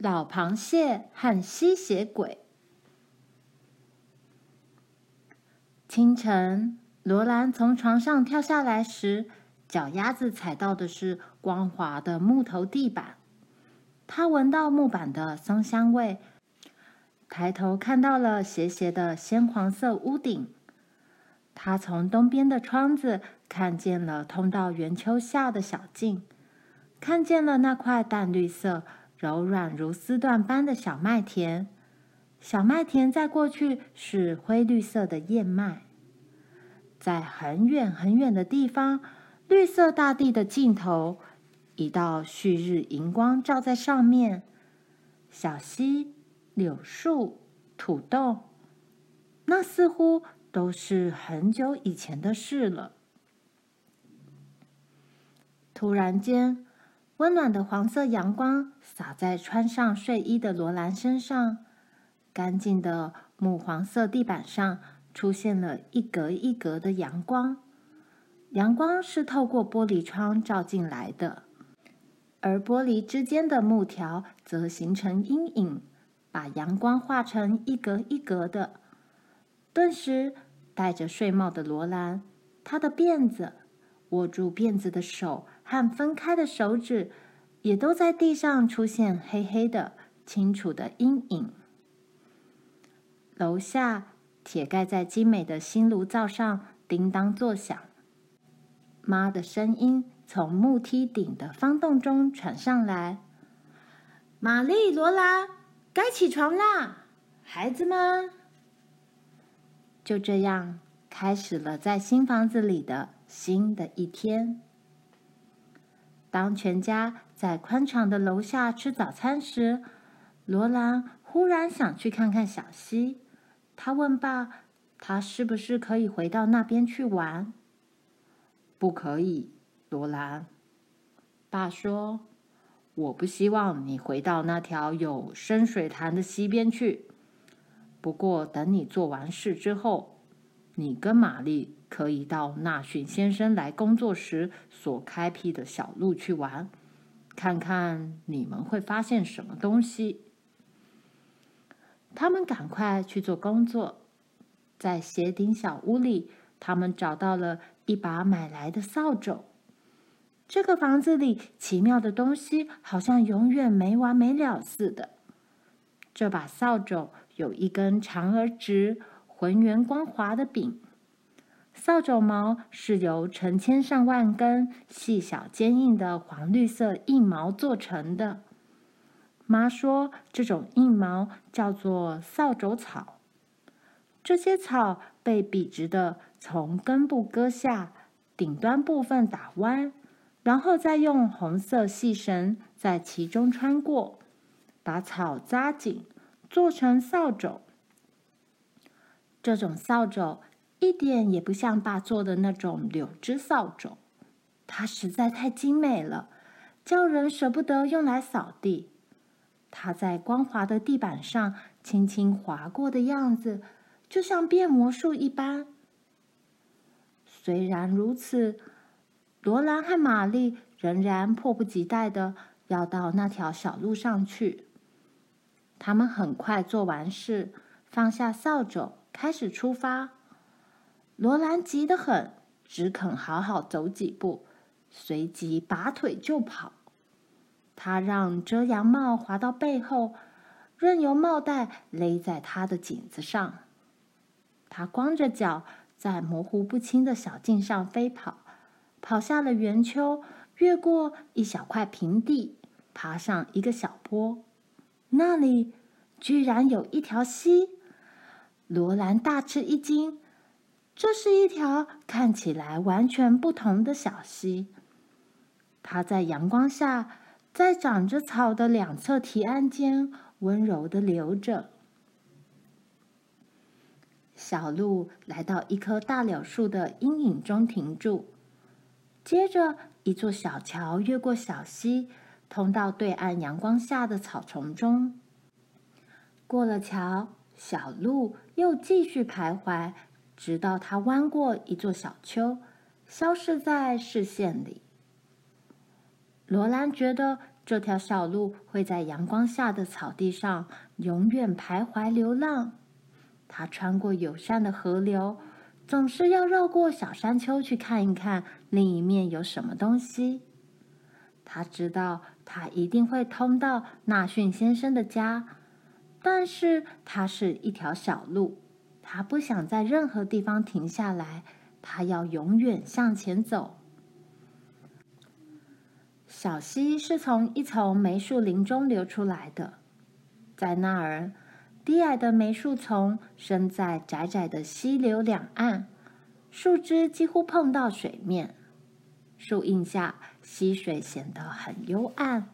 老螃蟹和吸血鬼。清晨，罗兰从床上跳下来时，脚丫子踩到的是光滑的木头地板。他闻到木板的松香味，抬头看到了斜斜的鲜黄色屋顶。他从东边的窗子看见了通到圆丘下的小径，看见了那块淡绿色、柔软如丝缎般的小麦田。小麦田在过去是灰绿色的燕麦。在很远很远的地方，绿色大地的尽头，一道旭日银光照在上面。小溪、柳树、土豆，那似乎都是很久以前的事了。突然间，温暖的黄色阳光洒在穿上睡衣的罗兰身上，干净的木黄色地板上。出现了一格一格的阳光，阳光是透过玻璃窗照进来的，而玻璃之间的木条则形成阴影，把阳光画成一格一格的。顿时，戴着睡帽的罗兰，他的辫子、握住辫子的手和分开的手指，也都在地上出现黑黑的、清楚的阴影。楼下。铁盖在精美的新炉灶上叮当作响，妈的声音从木梯顶的方洞中传上来：“玛丽、罗拉，该起床啦，孩子们。”就这样开始了在新房子里的新的一天。当全家在宽敞的楼下吃早餐时，罗兰忽然想去看看小溪。他问爸：“他是不是可以回到那边去玩？”“不可以，罗兰。”爸说：“我不希望你回到那条有深水潭的溪边去。不过，等你做完事之后，你跟玛丽可以到纳逊先生来工作时所开辟的小路去玩，看看你们会发现什么东西。”他们赶快去做工作，在斜顶小屋里，他们找到了一把买来的扫帚。这个房子里奇妙的东西好像永远没完没了似的。这把扫帚有一根长而直、浑圆光滑的柄，扫帚毛是由成千上万根细小坚硬的黄绿色硬毛做成的。妈说：“这种硬毛叫做扫帚草。这些草被笔直的从根部割下，顶端部分打弯，然后再用红色细绳在其中穿过，把草扎紧，做成扫帚。这种扫帚一点也不像爸做的那种柳枝扫帚，它实在太精美了，叫人舍不得用来扫地。”它在光滑的地板上轻轻划过的样子，就像变魔术一般。虽然如此，罗兰和玛丽仍然迫不及待的要到那条小路上去。他们很快做完事，放下扫帚，开始出发。罗兰急得很，只肯好好走几步，随即拔腿就跑。他让遮阳帽滑到背后，任由帽带勒在他的颈子上。他光着脚在模糊不清的小径上飞跑，跑下了圆丘，越过一小块平地，爬上一个小坡。那里居然有一条溪！罗兰大吃一惊，这是一条看起来完全不同的小溪。它在阳光下。在长着草的两侧堤岸间，温柔地流着。小路来到一棵大柳树的阴影中停住，接着一座小桥越过小溪，通到对岸阳光下的草丛中。过了桥，小路又继续徘徊，直到它弯过一座小丘，消失在视线里。罗兰觉得这条小路会在阳光下的草地上永远徘徊流浪。它穿过友善的河流，总是要绕过小山丘去看一看另一面有什么东西。他知道他一定会通到纳逊先生的家，但是它是一条小路，它不想在任何地方停下来，它要永远向前走。小溪是从一丛梅树林中流出来的，在那儿，低矮的梅树丛生在窄窄的溪流两岸，树枝几乎碰到水面。树荫下，溪水显得很幽暗。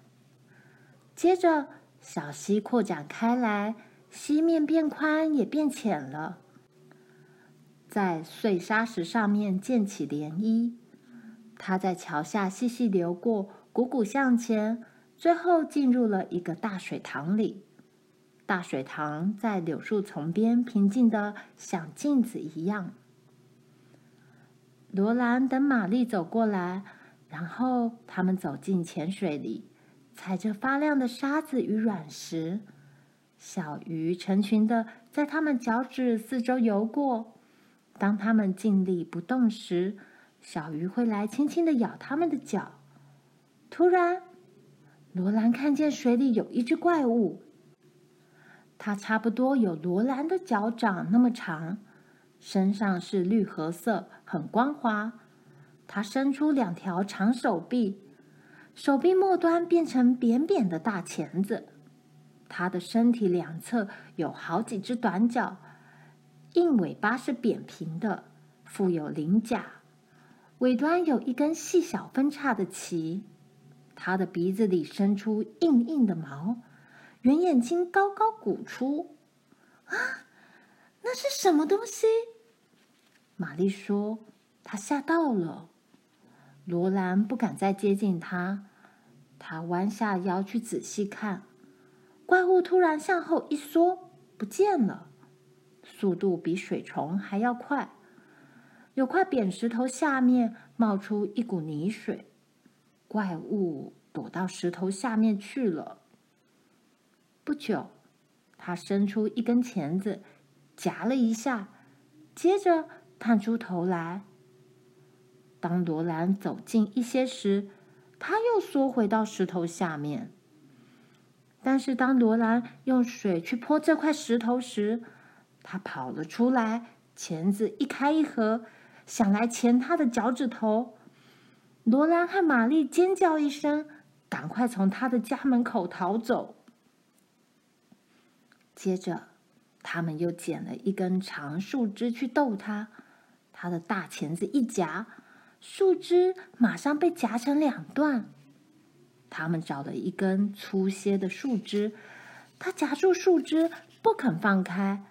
接着，小溪扩展开来，溪面变宽也变浅了，在碎沙石上面溅起涟漪。它在桥下细细流过，汩汩向前，最后进入了一个大水塘里。大水塘在柳树丛边平静的像镜子一样。罗兰等玛丽走过来，然后他们走进浅水里，踩着发亮的沙子与软石。小鱼成群的在他们脚趾四周游过。当他们静立不动时，小鱼会来轻轻的咬他们的脚。突然，罗兰看见水里有一只怪物，它差不多有罗兰的脚掌那么长。身上是绿褐色，很光滑。它伸出两条长手臂，手臂末端变成扁扁的大钳子。它的身体两侧有好几只短脚，硬尾巴是扁平的，附有鳞甲，尾端有一根细小分叉的鳍。它的鼻子里伸出硬硬的毛，圆眼睛高高鼓出。啊，那是什么东西？玛丽说：“她吓到了。”罗兰不敢再接近它。他弯下腰去仔细看，怪物突然向后一缩，不见了，速度比水虫还要快。有块扁石头下面冒出一股泥水，怪物躲到石头下面去了。不久，他伸出一根钳子，夹了一下，接着。探出头来。当罗兰走近一些时，他又缩回到石头下面。但是当罗兰用水去泼这块石头时，他跑了出来，钳子一开一合，想来钳他的脚趾头。罗兰和玛丽尖叫一声，赶快从他的家门口逃走。接着，他们又捡了一根长树枝去逗他。他的大钳子一夹，树枝马上被夹成两段。他们找了一根粗些的树枝，他夹住树枝不肯放开。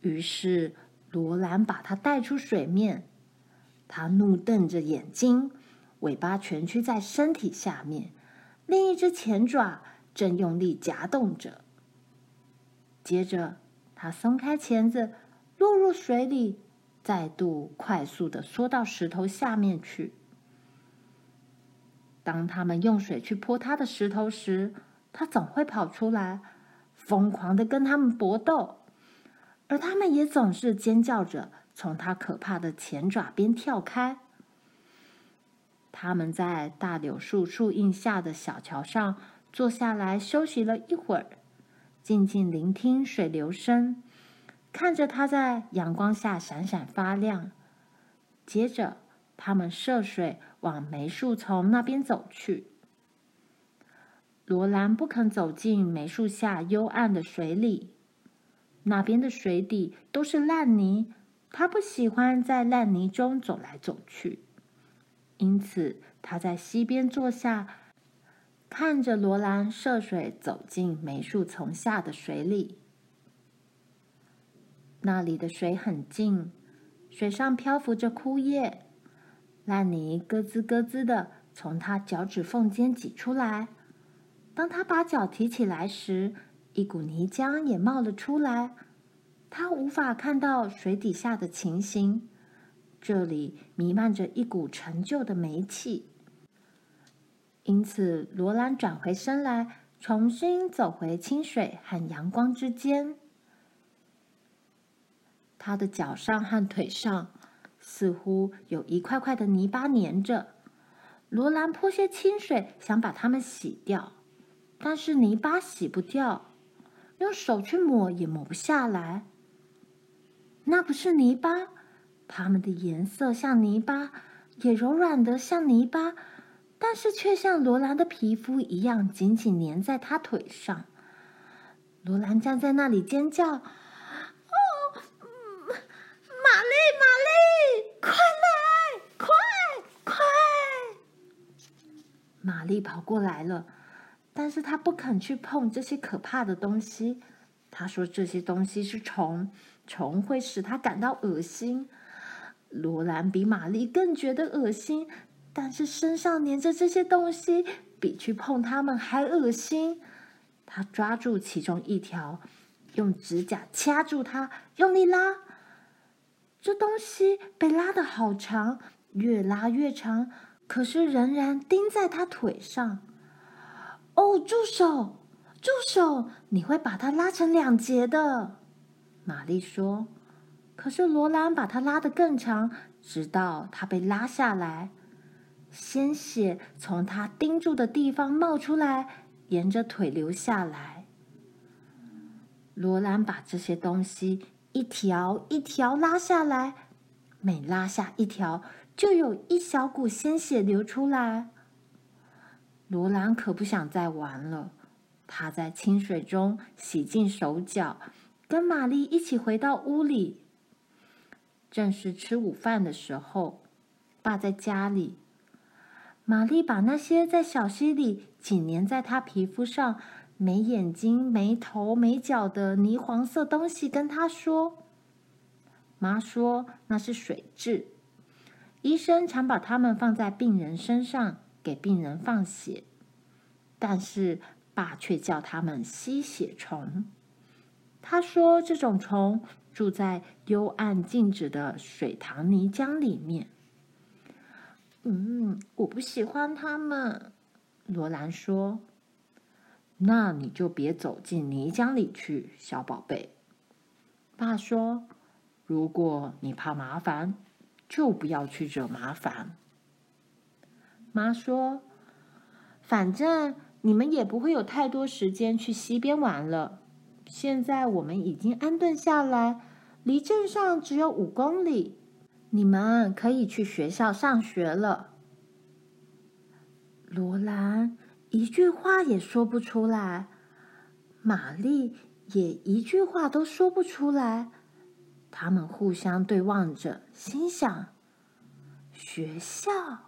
于是罗兰把他带出水面。他怒瞪着眼睛，尾巴蜷曲在身体下面，另一只前爪正用力夹动着。接着，他松开钳子，落入水里。再度快速的缩到石头下面去。当他们用水去泼他的石头时，他总会跑出来，疯狂的跟他们搏斗，而他们也总是尖叫着从他可怕的前爪边跳开。他们在大柳树树荫下的小桥上坐下来休息了一会儿，静静聆听水流声。看着它在阳光下闪闪发亮，接着他们涉水往梅树丛那边走去。罗兰不肯走进梅树下幽暗的水里，那边的水底都是烂泥，他不喜欢在烂泥中走来走去。因此，他在溪边坐下，看着罗兰涉水走进梅树丛下的水里。那里的水很静，水上漂浮着枯叶，烂泥咯吱咯吱的从他脚趾缝间挤出来。当他把脚提起来时，一股泥浆也冒了出来。他无法看到水底下的情形，这里弥漫着一股陈旧的煤气。因此，罗兰转回身来，重新走回清水和阳光之间。他的脚上和腿上似乎有一块块的泥巴粘着。罗兰泼些清水，想把它们洗掉，但是泥巴洗不掉，用手去抹也抹不下来。那不是泥巴，它们的颜色像泥巴，也柔软的像泥巴，但是却像罗兰的皮肤一样紧紧粘在他腿上。罗兰站在那里尖叫。玛丽跑过来了，但是她不肯去碰这些可怕的东西。她说：“这些东西是虫，虫会使她感到恶心。”罗兰比玛丽更觉得恶心，但是身上粘着这些东西比去碰它们还恶心。他抓住其中一条，用指甲掐住它，用力拉。这东西被拉得好长，越拉越长。可是仍然钉在他腿上。哦，住手！住手！你会把它拉成两截的。玛丽说。可是罗兰把它拉得更长，直到它被拉下来，鲜血从他钉住的地方冒出来，沿着腿流下来。罗兰把这些东西一条一条拉下来，每拉下一条，就有一小股鲜血流出来。罗兰可不想再玩了，他在清水中洗净手脚，跟玛丽一起回到屋里。正是吃午饭的时候，爸在家里。玛丽把那些在小溪里紧粘在她皮肤上、没眼睛、没头、没脚的泥黄色东西跟他说。妈说那是水蛭。医生常把它们放在病人身上，给病人放血，但是爸却叫它们吸血虫。他说这种虫住在幽暗静止的水塘泥浆里面。嗯，我不喜欢它们。罗兰说：“那你就别走进泥浆里去，小宝贝。”爸说：“如果你怕麻烦。”就不要去惹麻烦。妈说：“反正你们也不会有太多时间去溪边玩了。现在我们已经安顿下来，离镇上只有五公里，你们可以去学校上学了。”罗兰一句话也说不出来，玛丽也一句话都说不出来。他们互相对望着，心想：学校。